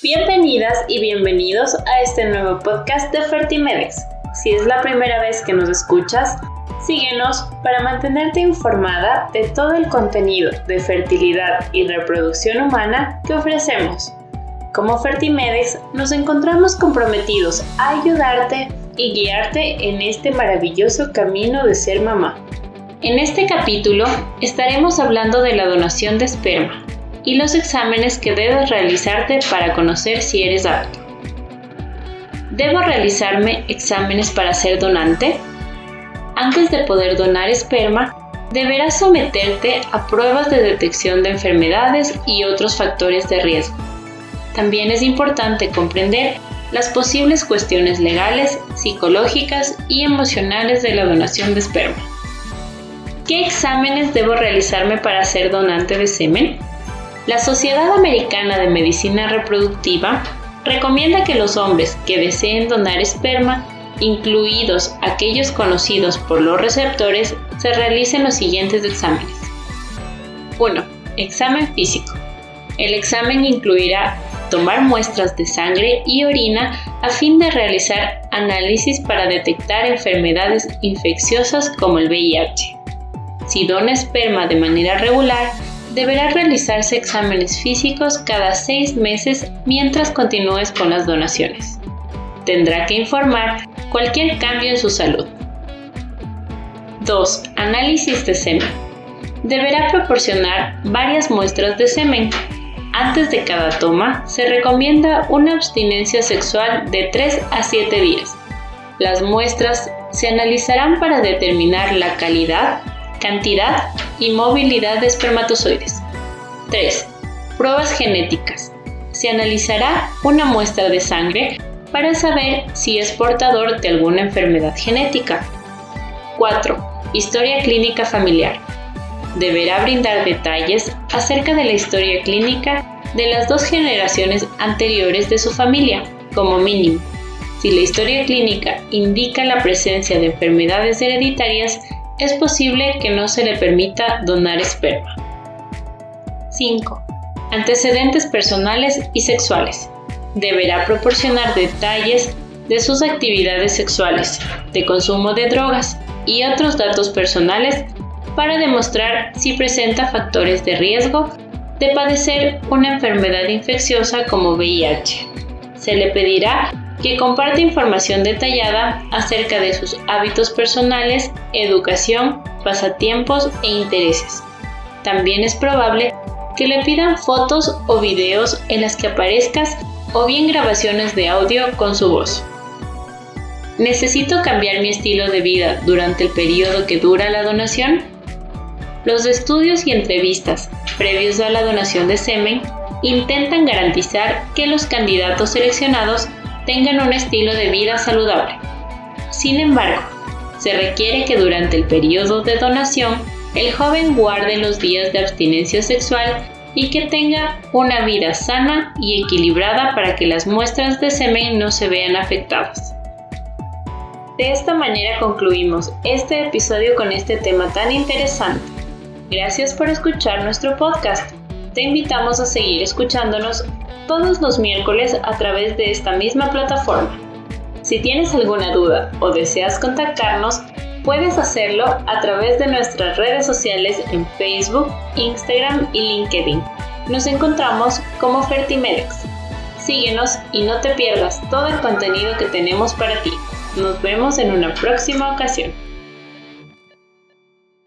Bienvenidas y bienvenidos a este nuevo podcast de Fertimedex. Si es la primera vez que nos escuchas, síguenos para mantenerte informada de todo el contenido de fertilidad y reproducción humana que ofrecemos. Como Fertimedex nos encontramos comprometidos a ayudarte y guiarte en este maravilloso camino de ser mamá. En este capítulo estaremos hablando de la donación de esperma, y los exámenes que debes realizarte para conocer si eres apto. ¿Debo realizarme exámenes para ser donante? Antes de poder donar esperma, deberás someterte a pruebas de detección de enfermedades y otros factores de riesgo. También es importante comprender las posibles cuestiones legales, psicológicas y emocionales de la donación de esperma. ¿Qué exámenes debo realizarme para ser donante de semen? La Sociedad Americana de Medicina Reproductiva recomienda que los hombres que deseen donar esperma, incluidos aquellos conocidos por los receptores, se realicen los siguientes exámenes. 1. Examen físico. El examen incluirá tomar muestras de sangre y orina a fin de realizar análisis para detectar enfermedades infecciosas como el VIH. Si dona esperma de manera regular, deberá realizarse exámenes físicos cada seis meses mientras continúes con las donaciones. Tendrá que informar cualquier cambio en su salud. 2. Análisis de semen. Deberá proporcionar varias muestras de semen. Antes de cada toma, se recomienda una abstinencia sexual de 3 a 7 días. Las muestras se analizarán para determinar la calidad, cantidad y movilidad de espermatozoides. 3. Pruebas genéticas. Se analizará una muestra de sangre para saber si es portador de alguna enfermedad genética. 4. Historia clínica familiar. Deberá brindar detalles acerca de la historia clínica de las dos generaciones anteriores de su familia, como mínimo. Si la historia clínica indica la presencia de enfermedades hereditarias, es posible que no se le permita donar esperma. 5. Antecedentes personales y sexuales. Deberá proporcionar detalles de sus actividades sexuales, de consumo de drogas y otros datos personales para demostrar si presenta factores de riesgo de padecer una enfermedad infecciosa como VIH. Se le pedirá que comparte información detallada acerca de sus hábitos personales, educación, pasatiempos e intereses. También es probable que le pidan fotos o videos en las que aparezcas o bien grabaciones de audio con su voz. ¿Necesito cambiar mi estilo de vida durante el periodo que dura la donación? Los estudios y entrevistas previos a la donación de semen intentan garantizar que los candidatos seleccionados tengan un estilo de vida saludable. Sin embargo, se requiere que durante el periodo de donación el joven guarde los días de abstinencia sexual y que tenga una vida sana y equilibrada para que las muestras de semen no se vean afectadas. De esta manera concluimos este episodio con este tema tan interesante. Gracias por escuchar nuestro podcast. Te invitamos a seguir escuchándonos todos los miércoles a través de esta misma plataforma. Si tienes alguna duda o deseas contactarnos, puedes hacerlo a través de nuestras redes sociales en Facebook, Instagram y LinkedIn. Nos encontramos como Fertimedex. Síguenos y no te pierdas todo el contenido que tenemos para ti. Nos vemos en una próxima ocasión.